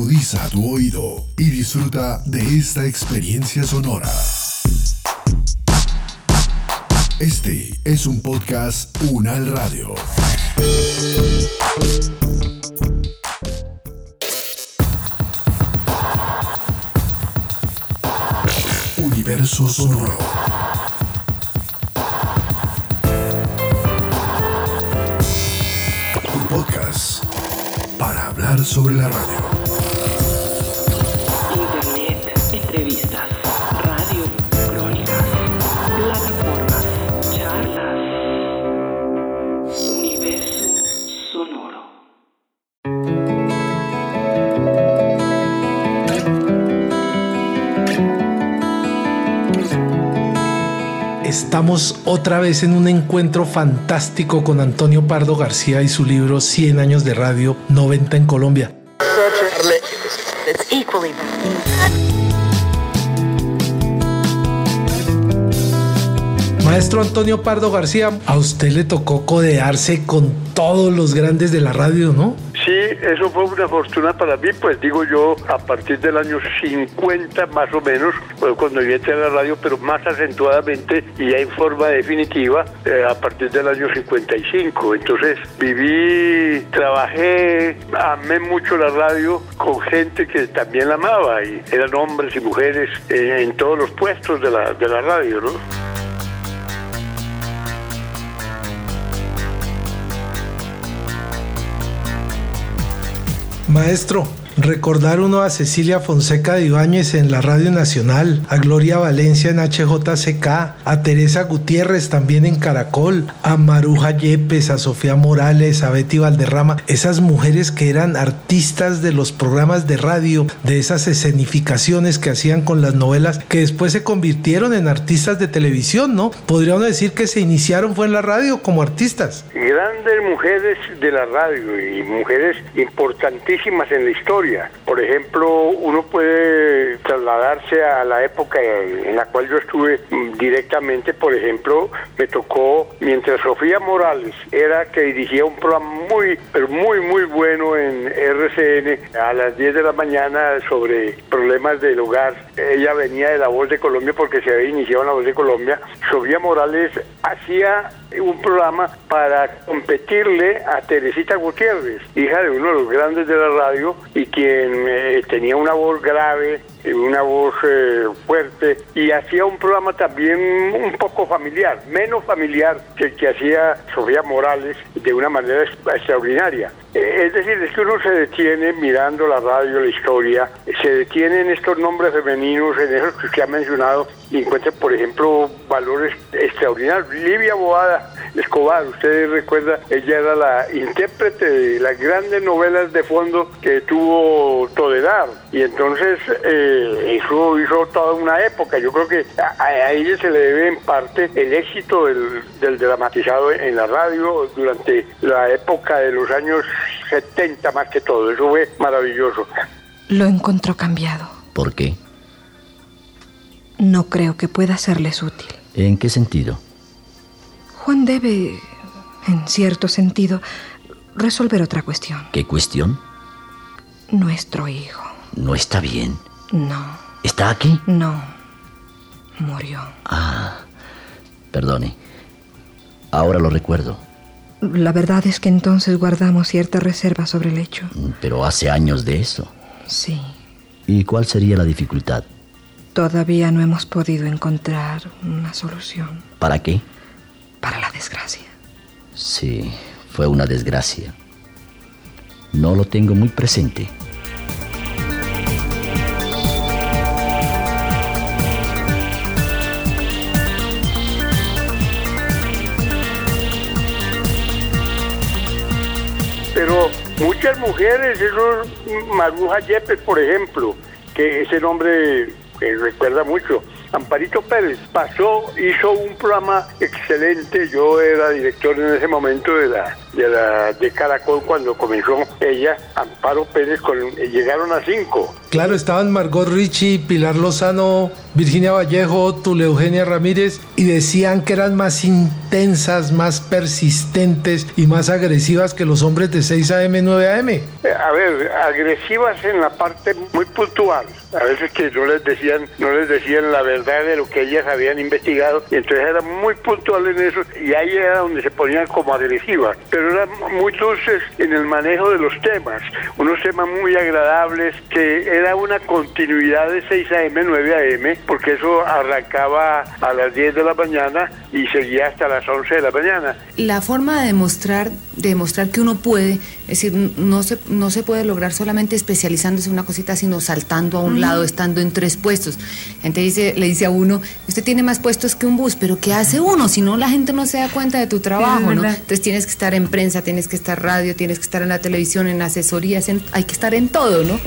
Agudiza tu oído y disfruta de esta experiencia sonora. Este es un podcast Unal Radio. Universo Sonoro. Tu podcast para hablar sobre la radio. Estamos otra vez en un encuentro fantástico con Antonio Pardo García y su libro 100 años de radio, 90 en Colombia. Maestro Antonio Pardo García, a usted le tocó codearse con todos los grandes de la radio, ¿no? Eso fue una fortuna para mí, pues digo yo, a partir del año 50 más o menos, fue cuando yo entré a la radio, pero más acentuadamente y ya en forma definitiva eh, a partir del año 55. Entonces viví, trabajé, amé mucho la radio con gente que también la amaba y eran hombres y mujeres eh, en todos los puestos de la, de la radio, ¿no? Maestro, recordar uno a Cecilia Fonseca de Ibáñez en la Radio Nacional, a Gloria Valencia en HJCK, a Teresa Gutiérrez también en Caracol, a Maruja Yepes, a Sofía Morales, a Betty Valderrama, esas mujeres que eran artistas de los programas de radio, de esas escenificaciones que hacían con las novelas, que después se convirtieron en artistas de televisión, ¿no? Podríamos decir que se iniciaron fue en la radio como artistas. grandes mujeres de la radio y mujeres importantísimas en la historia. Por ejemplo, uno puede trasladarse a la época en la cual yo estuve directamente, por ejemplo, me tocó mientras Sofía Morales era que dirigía un programa muy, muy, muy bueno en RCN a las 10 de la mañana sobre problemas del hogar. Ella venía de La Voz de Colombia porque se había iniciado en La Voz de Colombia. Sofía Morales hacía un programa para competirle a Teresita Gutiérrez, hija de uno de los grandes de la radio y quien eh, tenía una voz grave, una voz eh, fuerte y hacía un programa también un poco familiar, menos familiar que el que hacía Sofía Morales de una manera extraordinaria. Eh, Es decir, es que uno se detiene mirando la radio, la historia, se detiene en estos nombres femeninos, en esos que usted ha mencionado, y encuentra, por ejemplo, valores extraordinarios. Livia Boada Escobar, usted recuerda, ella era la intérprete de las grandes novelas de fondo que tuvo Toledad, y entonces eh, eso hizo toda una época. Yo creo que a, a ella se le debe en parte el éxito del, del dramatizado en la radio durante la época de los años 70 más que todo. Eso fue maravilloso. Lo encontró cambiado. ¿Por qué? No creo que pueda serles útil. ¿En qué sentido? Juan debe, en cierto sentido, resolver otra cuestión. ¿Qué cuestión? Nuestro hijo. No está bien. No, ¿Está aquí? no. Murió. Ah, perdone. Ahora lo recuerdo. La verdad es que entonces guardamos cierta reserva sobre el hecho. Pero hace años de eso. Sí. ¿Y cuál sería la dificultad? Todavía no hemos podido encontrar una solución ¿Para qué? Para la desgracia. Sí, fue una desgracia. No lo tengo muy presente. Pero muchas mujeres, esos Maruja Yepes, por ejemplo, que ese nombre eh, recuerda mucho. Amparito Pérez pasó, hizo un programa excelente. Yo era director en ese momento de la de, la, de Caracol cuando comenzó ella, Amparo Pérez, con, llegaron a cinco. Claro, estaban Margot Richie, Pilar Lozano, Virginia Vallejo, Tule Eugenia Ramírez y decían que eran más intensas, más persistentes y más agresivas que los hombres de 6 AM, 9 AM. A ver, agresivas en la parte muy puntual. A veces que no les decían, no les decían la verdad de lo que ellas habían investigado, y entonces eran muy puntuales en eso, y ahí era donde se ponían como agresivas, pero eran muy dulces en el manejo de los temas, unos temas muy agradables, que era una continuidad de 6 AM, 9 AM, porque eso arrancaba a las 10 de la mañana y seguía hasta las 11 de la mañana. La forma de demostrar, de demostrar que uno puede, es decir, no se, no se puede lograr solamente especializándose en una cosita, sino saltando a un lado, estando en tres puestos. La gente dice, le dice a uno, usted tiene más puestos que un bus, pero ¿qué hace uno? Si no, la gente no se da cuenta de tu trabajo, ¿no? Entonces tienes que estar en prensa, tienes que estar radio, tienes que estar en la televisión, en asesorías, en- hay que estar en todo, ¿no?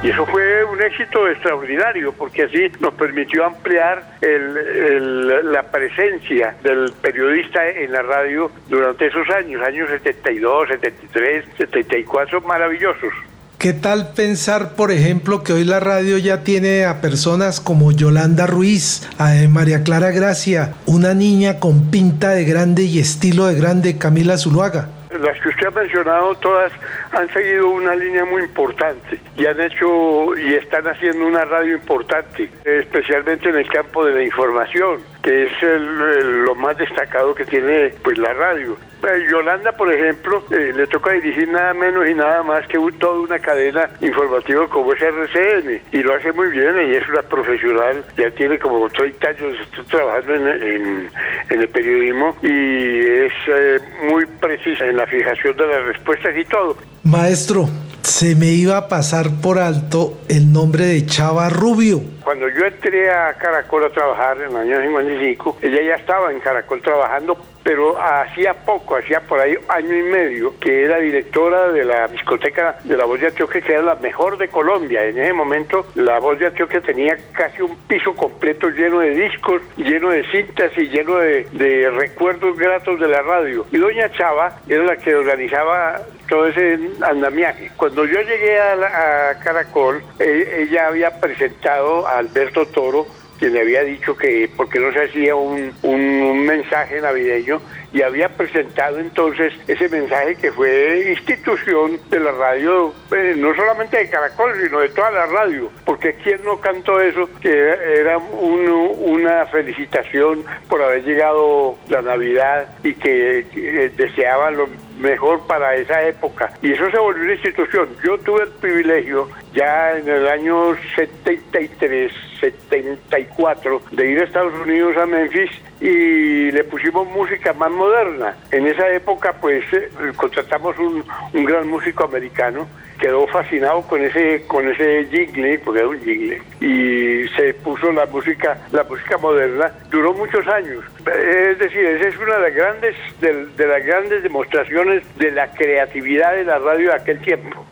Y eso fue un éxito extraordinario porque así nos permitió ampliar el- la presencia del periodista en la radio durante esos años, años 72, 73, 74, maravillosos. ¿Qué tal pensar, por ejemplo, que hoy la radio ya tiene a personas como Yolanda Ruiz, a María Clara Gracia, una niña con pinta de grande y estilo de grande, Camila Zuluaga? Las que usted ha mencionado todas han seguido una línea muy importante y han hecho y están haciendo una radio importante, especialmente en el campo de la información, que es el- lo más destacado que tiene pues la radio. Eh, Yolanda, por ejemplo, eh, le toca dirigir nada menos y nada más que toda una cadena informativa como es RCN y lo hace muy bien, ella es una profesional, ya tiene como 30 años trabajando en, en- en el periodismo y es eh, muy precisa en la fijación de las respuestas y todo. Maestro, se me iba a pasar por alto el nombre de Chava Rubio. Cuando yo entré a Caracol a trabajar en el año 55, ella ya estaba en Caracol trabajando, pero hacía poco, hacía por ahí año y medio, que era directora de la discoteca de la Voz de Antioquia, que era la mejor de Colombia. En ese momento, la Voz de Antioquia tenía casi un piso completo lleno de discos, lleno de cintas y lleno de, de recuerdos gratos de la radio. Y doña Chava era la que organizaba todo ese andamiaje. Cuando yo llegué a, la- a Caracol, eh, ella había presentado a Alberto Toro, quien le había dicho que porque no se hacía un, un- mensaje navideño y había presentado entonces ese mensaje que fue institución de la radio, eh, no solamente de Caracol, sino de toda la radio, porque quién no cantó eso, que era un- una felicitación por haber llegado la Navidad y que, que deseaban lo mejor para esa época. Y eso se volvió una institución. Yo tuve el privilegio ya en el año 73, 74, de ir a Estados Unidos, a Memphis, y le pusimos música más moderna. En esa época, pues, eh, contratamos un, gran músico americano, quedó fascinado con ese con ese jingle, porque era un jingle, y se puso la música la música moderna. Duró muchos años. Es decir, esa es una de las grandes de, de las grandes demostraciones de la creatividad de la radio de aquel tiempo.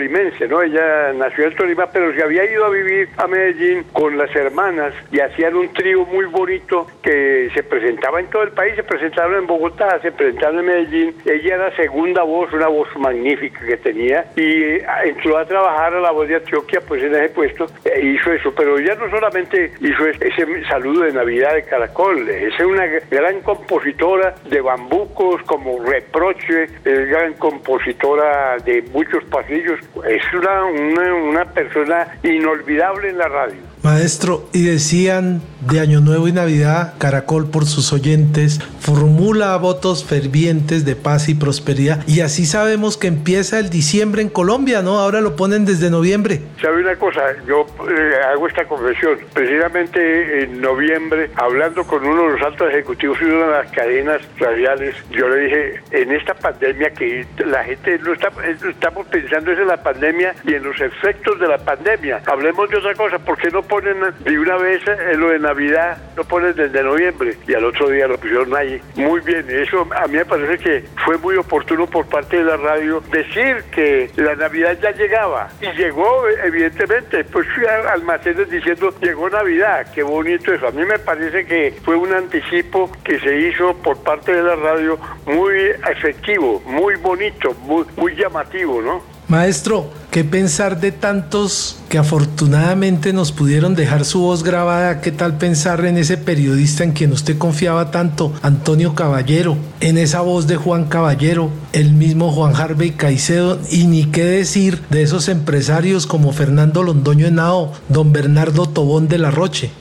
Tolimense, ¿no? Ella nació en Tolima, pero se había ido a vivir a Medellín con las hermanas y hacían un trío muy bonito que se presentaba en todo el país, se presentaron en Bogotá, se presentaron en Medellín. Ella era segunda voz, una voz magnífica que tenía y eh, entró a trabajar a la voz de Antioquia, pues en ese puesto, e hizo eso, pero ella no solamente hizo es- ese saludo de Navidad de Caracol, es una gran compositora de bambucos como reproche, es gran compositora de muchos pasillos, es una, una, una persona inolvidable en la radio. Maestro, y decían de Año Nuevo y Navidad, Caracol por sus oyentes, formula votos fervientes de paz y prosperidad. Y así sabemos que empieza el diciembre en Colombia, ¿no? Ahora lo ponen desde noviembre. ¿Sabe una cosa? Yo eh, hago esta confesión. Precisamente en noviembre, hablando con uno de los altos ejecutivos de una de las cadenas radiales, yo le dije, en esta pandemia que la gente no está, eh, estamos pensando es en la pandemia y en los efectos de la pandemia. Hablemos de otra cosa, ¿por qué no ponen de una vez en lo de Navidad, no ponen desde noviembre? Y al otro día lo pusieron ahí. Muy bien, eso a mí me parece que fue muy oportuno por parte de la radio decir que la Navidad ya llegaba. Y llegó, evidentemente, pues almacenes diciendo, llegó Navidad, qué bonito eso. A mí me parece que fue un anticipo que se hizo por parte de la radio muy efectivo, muy bonito, muy, muy llamativo, ¿no? Maestro, ¿qué pensar de tantos que afortunadamente nos pudieron dejar su voz grabada? ¿Qué tal pensar en ese periodista en quien usted confiaba tanto, Antonio Caballero? En esa voz de Juan Caballero, el mismo Juan Harvey Caicedo, y ni qué decir de esos empresarios como Fernando Londoño Henao, don Bernardo Tobón de la Roche.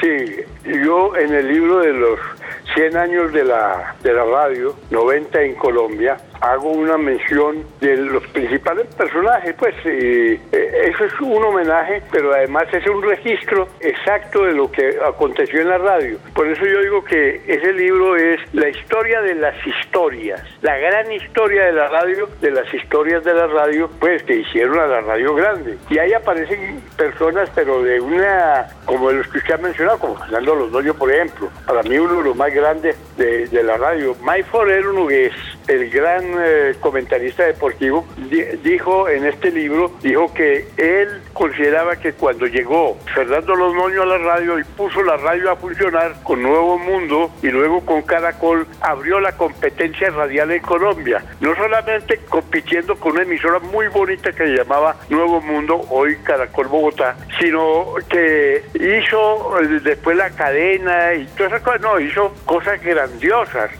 Sí, yo en el libro de los 100 años de la, de la radio, 90 en Colombia, hago una mención de los principales personajes, pues eh, eh, eso es un homenaje, pero además es un registro exacto de lo que aconteció en la radio. Por eso yo digo que ese libro es la historia de las historias, la gran historia de la radio, de las historias de la radio, pues que hicieron a la radio grande. Y ahí aparecen personas, pero de una, como los que usted ha mencionado, como Fernando Londoño, por ejemplo, para mí uno de los más grandes de, de la radio. Mike Forero Nugués, el gran eh, comentarista deportivo, di- dijo en este libro, dijo que él consideraba que cuando llegó Fernando Londoño a la radio y puso la radio a funcionar con Nuevo Mundo y luego con Caracol, abrió la competencia radial en Colombia. No solamente compitiendo con una emisora muy bonita que se llamaba Nuevo Mundo, hoy Caracol Bogotá, sino que hizo eh, después la cadena y todas esas cosas, no, hizo cosas grandiosas.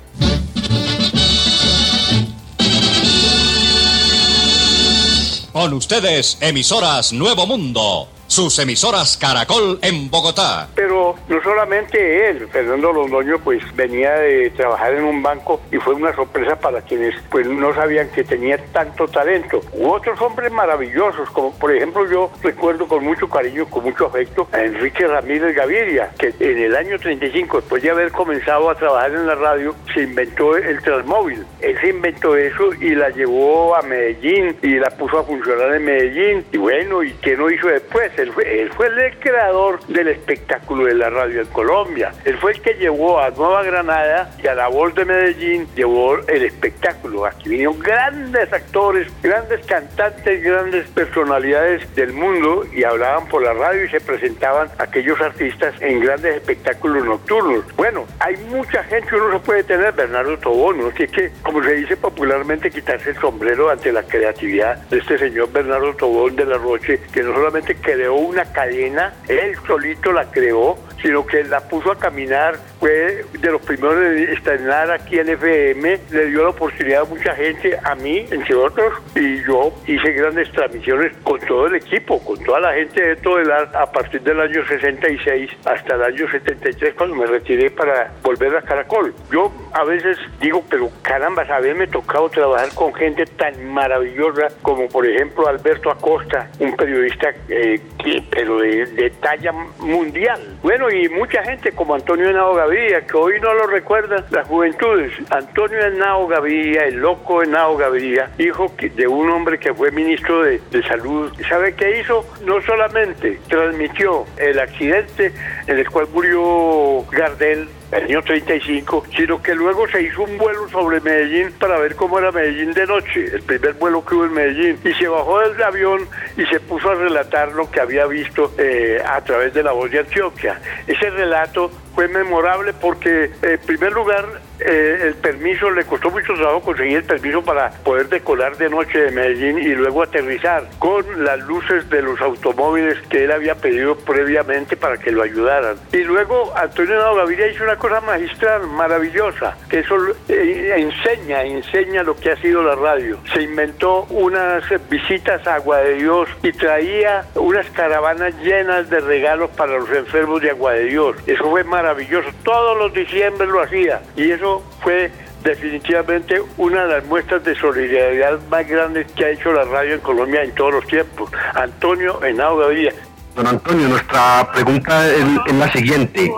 Con ustedes, emisoras Nuevo Mundo, sus emisoras Caracol en Bogotá. Pero no solamente él, Fernando Londoño, pues venía de trabajar en un banco y fue una sorpresa para quienes pues no sabían que tenía tanto talento. U otros hombres maravillosos, como por ejemplo yo recuerdo con mucho cariño, con mucho afecto a Enrique Ramírez Gaviria, que en el año 35, después de haber comenzado a trabajar en la radio, se inventó el Transmóvil. Él se inventó eso y la llevó a Medellín y la puso a funcionar en Medellín. Y bueno, ¿y qué no hizo después? Él fue, él fue el creador del espectáculo de la radio en Colombia. Él fue el que llevó a Nueva Granada y a la voz de Medellín, llevó el espectáculo. Aquí vinieron grandes actores, grandes cantantes, grandes personalidades del mundo y hablaban por la radio y se presentaban aquellos artistas en grandes espectáculos nocturnos. Bueno, hay mucha gente que uno no puede tener, Bernardo Tobón, ¿no? que, que, como se dice popularmente, quitarse el sombrero ante la creatividad de este señor Bernardo Tobón de la Roche, que no solamente creó una cadena, él solito la creó, sino que la puso a caminar, fue de los primeros de estrenar aquí en FM, le dio la oportunidad a mucha gente, a mí, entre otros, y yo hice grandes transmisiones con todo el equipo, con toda la gente de todo el arte, a partir del año 66 hasta el año 73, cuando me retiré para volver a Caracol. Yo a veces digo, pero caramba, haberme tocado trabajar con gente tan maravillosa como por ejemplo Alberto Acosta, un periodista eh, que, pero de, de talla mundial. Bueno, y mucha gente como Antonio Henao Gaviria, que hoy no lo recuerdan las juventudes. Antonio Henao Gaviria, el loco Henao Gaviria, hijo de un hombre que fue ministro de, de salud. ¿Sabe qué hizo? No solamente transmitió el accidente en el cual murió Gardel el año 35, sino que luego se hizo un vuelo sobre Medellín para ver cómo era Medellín de noche, el primer vuelo que hubo en Medellín, y se bajó del avión y se puso a relatar lo que había visto eh, a través de la voz de Antioquia. Ese relato fue memorable porque, en primer lugar, eh, el permiso, le costó mucho trabajo conseguir el permiso para poder decolar de noche de Medellín y luego aterrizar con las luces de los automóviles que él había pedido previamente para que lo ayudaran. Y luego Antonio Nao Gaviria hizo una cosa magistral, maravillosa, que eso eh, enseña, enseña lo que ha sido la radio. Se inventó unas visitas a Agua de Dios y traía unas caravanas llenas de regalos para los enfermos de Agua de Dios. Eso fue maravilloso. Todos los diciembre lo hacía y eso fue definitivamente una de las muestras de solidaridad más grandes que ha hecho la radio en Colombia en todos los tiempos. Antonio Henao Gaviria. Don Antonio, nuestra pregunta es, es la siguiente.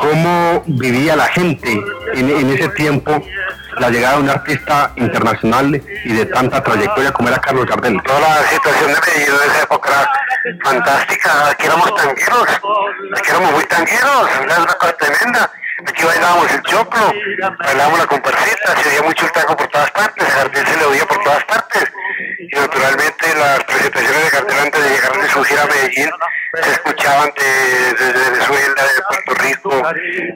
¿Cómo vivía la gente en, en ese tiempo la llegada de un artista internacional y de tanta trayectoria como era Carlos Gardel? Toda la situación de Medellín en esa época era fantástica. Aquí éramos tangueros, aquí éramos muy tangueros, una cosa tremenda. Aquí bailábamos el choclo, bailábamos la comparsita, se oía mucho el tango por todas partes, Gardel se le oía por todas partes. Y naturalmente las presentaciones de Gardel antes de llegar de su gira a Medellín se escuchaban de, de, de Venezuela, de Puerto Rico,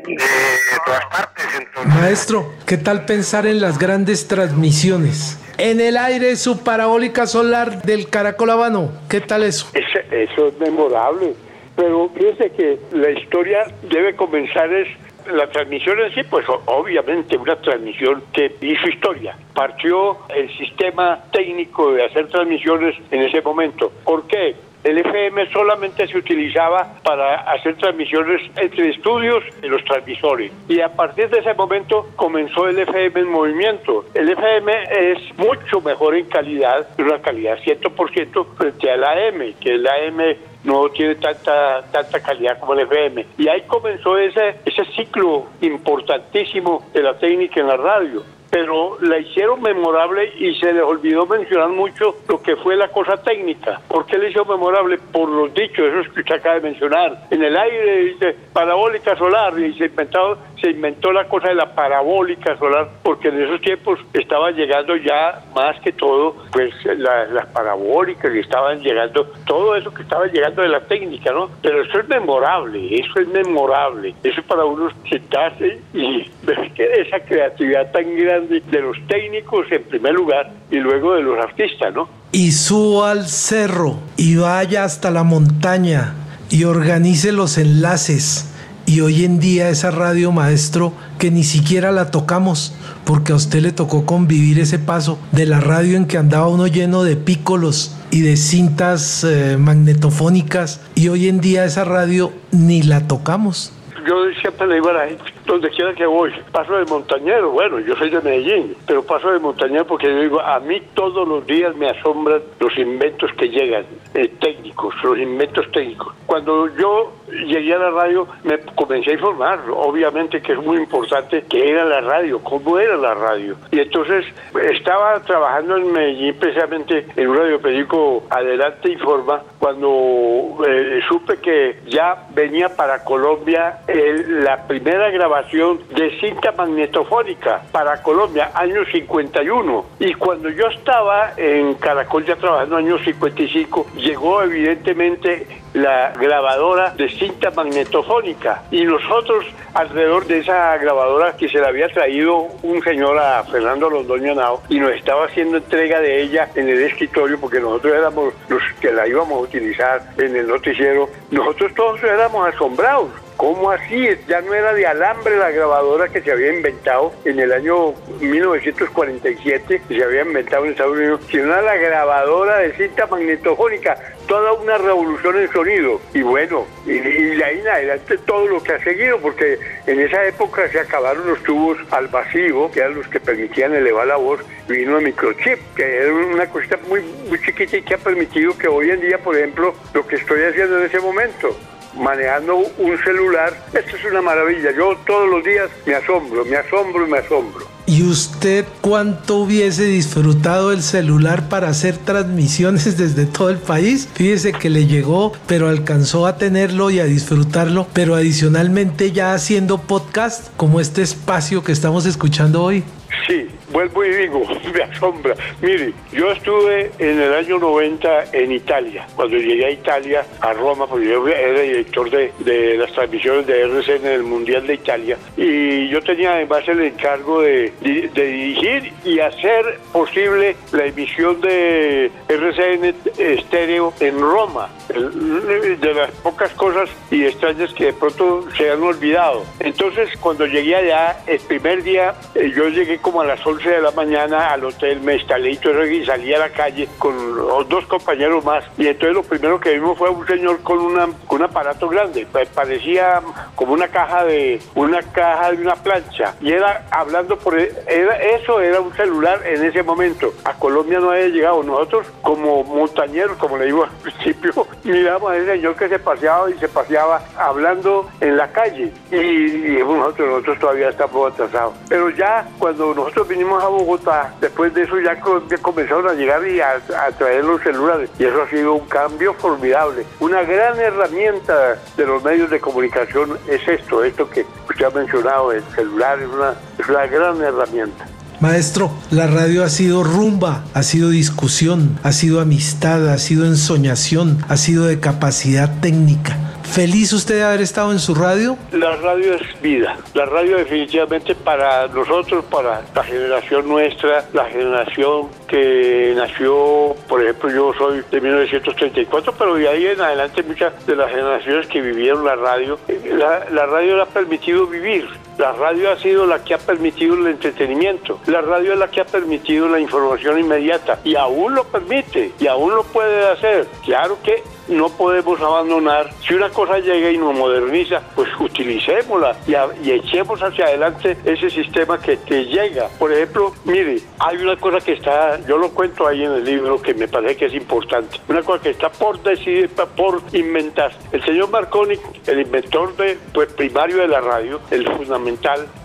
de, todas partes. Entonces, Maestro, ¿qué tal pensar en las grandes transmisiones? En el aire su parabólica solar del Caracol Habano. ¿Qué tal eso? Ese- eso es memorable. Pero fíjense que la historia debe comenzar es la transmisión en sí, pues obviamente una transmisión que hizo historia. Partió el sistema técnico de hacer transmisiones en ese momento. ¿Por qué? El FM solamente se utilizaba para hacer transmisiones entre estudios y los transmisores. Y a partir de ese momento comenzó el FM en movimiento. El FM es mucho mejor en calidad, una calidad 100% frente al AM, que el AM no tiene tanta tanta calidad como el FM. Y ahí comenzó ese, ese ciclo importantísimo de la técnica en la radio pero la hicieron memorable y se les olvidó mencionar mucho lo que fue la cosa técnica. ¿Por qué le hizo memorable? Por los dichos, esos que usted acaba de mencionar. En el aire dice parabólica solar y se inventó, se inventó la cosa de la parabólica solar porque en esos tiempos estaba llegando ya más que todo pues la- las parabólicas y estaban llegando todo eso que estaba llegando de la técnica, ¿no? Pero eso es memorable, eso es memorable. Eso es para uno sentarse y ver esa creatividad tan grande de los técnicos en primer lugar y luego de los artistas, ¿no? Y suba al cerro y vaya hasta la montaña y organice los enlaces. Y hoy en día esa radio maestro que ni siquiera la tocamos porque a usted le tocó convivir ese paso de la radio en que andaba uno lleno de pícolos y de cintas eh, magnetofónicas y hoy en día esa radio ni la tocamos. Yo siempre le digo a la gente, donde quiera que voy, paso de montañero, bueno, yo soy de Medellín, pero paso de montañero porque yo digo, a mí todos los días me asombran los inventos que llegan, eh, técnicos, los inventos técnicos. Cuando yo llegué a la radio, me comencé a informar, obviamente que es muy importante qué era la radio, cómo era la radio. Y entonces estaba trabajando en Medellín precisamente en un radioperiódico Adelante Informa, cuando eh, supe que ya venía para Colombia el- la primera grabación de cinta magnetofónica para Colombia, año 51. Y cuando yo estaba en Caracol ya trabajando año 55, llegó evidentemente la grabadora de cinta magnetofónica y nosotros alrededor de esa grabadora que se la había traído un señor a Fernando Londoño Nao y nos estaba haciendo entrega de ella en el escritorio porque nosotros éramos los que la íbamos a utilizar en el noticiero, nosotros todos éramos asombrados. ¿Cómo así? Ya no era de alambre la grabadora que se había inventado en el año 1947, que se había inventado en Estados Unidos, sino era la grabadora de cinta magnetofónica, toda una revolución en sonido. Y bueno, y, de ahí en adelante todo lo que ha seguido, porque en esa época se acabaron los tubos al vacío, que eran los que permitían elevar la voz, vino el microchip, que era una cosita muy, muy chiquita y que ha permitido que hoy en día, por ejemplo, lo que estoy haciendo en ese momento, manejando un celular, esto es una maravilla. Yo todos los días me asombro, me asombro y me asombro. ¿Y usted cuánto hubiese disfrutado el celular para hacer transmisiones desde todo el país? Fíjese que le llegó, pero alcanzó a tenerlo y a disfrutarlo, pero adicionalmente ya haciendo podcast como este espacio que estamos escuchando hoy. Sí, vuelvo y digo, me asombra. Mire, yo estuve en el año 90 en Italia. Cuando llegué a Italia, a Roma, porque yo era director de, de las transmisiones de RCN en el Mundial de Italia. Y yo tenía además el encargo de, de- de dirigir y hacer posible la emisión de RCN estéreo en Roma. De las pocas cosas y extrañas que de pronto se han olvidado. Entonces, cuando llegué allá, el primer día, eh, yo llegué como a las 11 de la mañana al hotel, me instalé y todo eso, y salí a la calle con los dos compañeros más. Y entonces lo primero que vimos fue un señor con, una, con un aparato grande, pa- parecía como una caja de una caja de una plancha. Y era hablando por era, eso era un celular en ese momento. A Colombia no había llegado. Nosotros como montañeros, como le digo al principio, miramos a ese señor que se paseaba y se paseaba hablando en la calle. Y, y nosotros, nosotros todavía estamos atrasados. Pero ya cuando nosotros vinimos a Bogotá, después de eso ya comenzaron a llegar y a, a traer los celulares. Y eso ha sido un cambio formidable. Una gran herramienta de los medios de comunicación es esto, esto que usted ha mencionado, el celular es una, es una gran herramienta. Maestro, la radio ha sido rumba, ha sido discusión, ha sido amistad, ha sido ensoñación, ha sido de capacidad técnica. ¿Feliz usted de haber estado en su radio? La radio es vida. La radio definitivamente para nosotros, para la generación nuestra, la generación que nació, por ejemplo, yo soy de 1934, pero de ahí en adelante muchas de las generaciones que vivieron la radio, la, la radio le ha permitido vivir. La radio ha sido la que ha permitido el entretenimiento. La radio es la que ha permitido la información inmediata. Y aún lo permite. Y aún lo puede hacer. Claro que no podemos abandonar. Si una cosa llega y nos moderniza, pues utilicémosla y, echemos hacia adelante ese sistema que, que llega. Por ejemplo, mire, hay una cosa que está, yo lo cuento ahí en el libro que me parece que es importante. Una cosa que está por decidir, por inventar. El señor Marconi, el inventor de, pues, primario de la radio, el fundamental,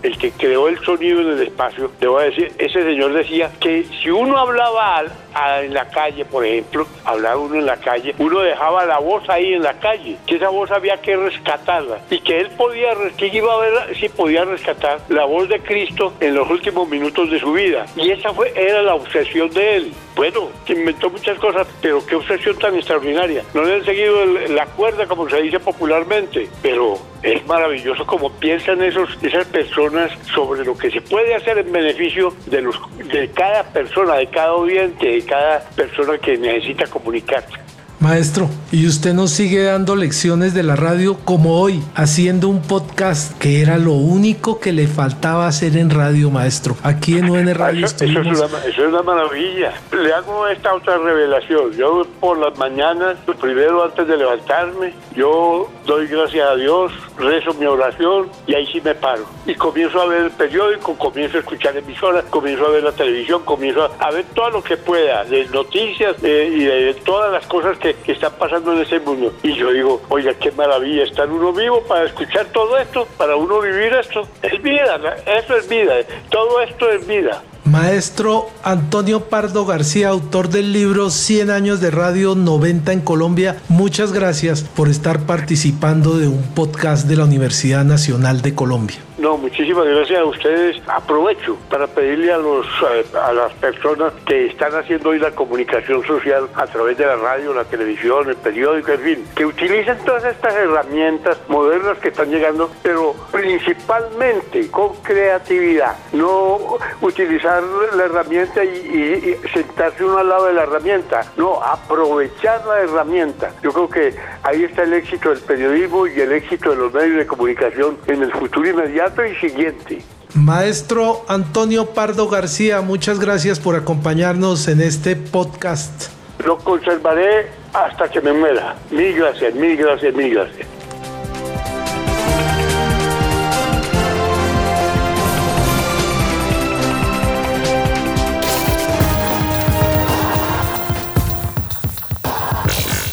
el que creó el sonido en el espacio, le voy a decir, ese señor decía que si uno hablaba a- en la calle, por ejemplo, hablaba uno en la calle, uno dejaba la voz ahí en la calle, que esa voz había que rescatarla y que él podía, que iba a ver si podía rescatar la voz de Cristo en los últimos minutos de su vida. Y esa fue, era la obsesión de él. Bueno, que inventó muchas cosas, pero qué obsesión tan extraordinaria. No le han seguido el- la cuerda, como se dice popularmente, pero es maravilloso como piensan esos, esas personas sobre lo que se puede hacer en beneficio de, los, de cada persona, de cada oyente, cada persona que necesita comunicarse. Maestro, y usted nos sigue dando lecciones de la radio como hoy, haciendo un podcast que era lo único que le faltaba hacer en radio, maestro. Aquí en UN Radio Eso, eso es una, eso es una maravilla. Le hago esta otra revelación. Yo por las mañanas, primero antes de levantarme, yo doy gracias a Dios, rezo mi oración y ahí sí me paro. Y comienzo a ver el periódico, comienzo a escuchar emisoras, comienzo a ver la televisión, comienzo a, a ver todo lo que pueda, de noticias eh, y de todas las cosas que, que están pasando en ese mundo. Y yo digo, oiga, qué maravilla estar uno vivo para escuchar todo esto, para uno vivir esto. Es vida, eso es vida, todo esto es vida. Maestro Antonio Pardo García, autor del libro 100 años de radio 90 en Colombia, muchas gracias por estar participando de un podcast de la Universidad Nacional de Colombia. No, muchísimas gracias a ustedes. Aprovecho para pedirle a los eh, a las personas que están haciendo hoy la comunicación social a través de la radio, la televisión, el periódico, en fin, que utilicen todas estas herramientas modernas que están llegando, pero principalmente con creatividad, no utilizar la herramienta y, y- y sentarse uno al lado de la herramienta, no, aprovechar la herramienta. Yo creo que ahí está el éxito del periodismo y el éxito de los medios de comunicación en el futuro inmediato y siguiente. Maestro Antonio Pardo García, muchas gracias por acompañarnos en este podcast. Lo conservaré hasta que me muera. Mil gracias, mil gracias, mil gracias.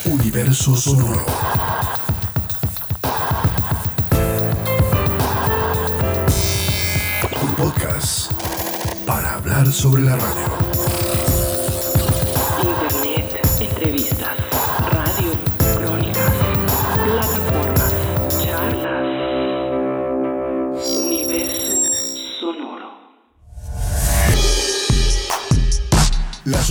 Universo sonoro. Sobre la radio.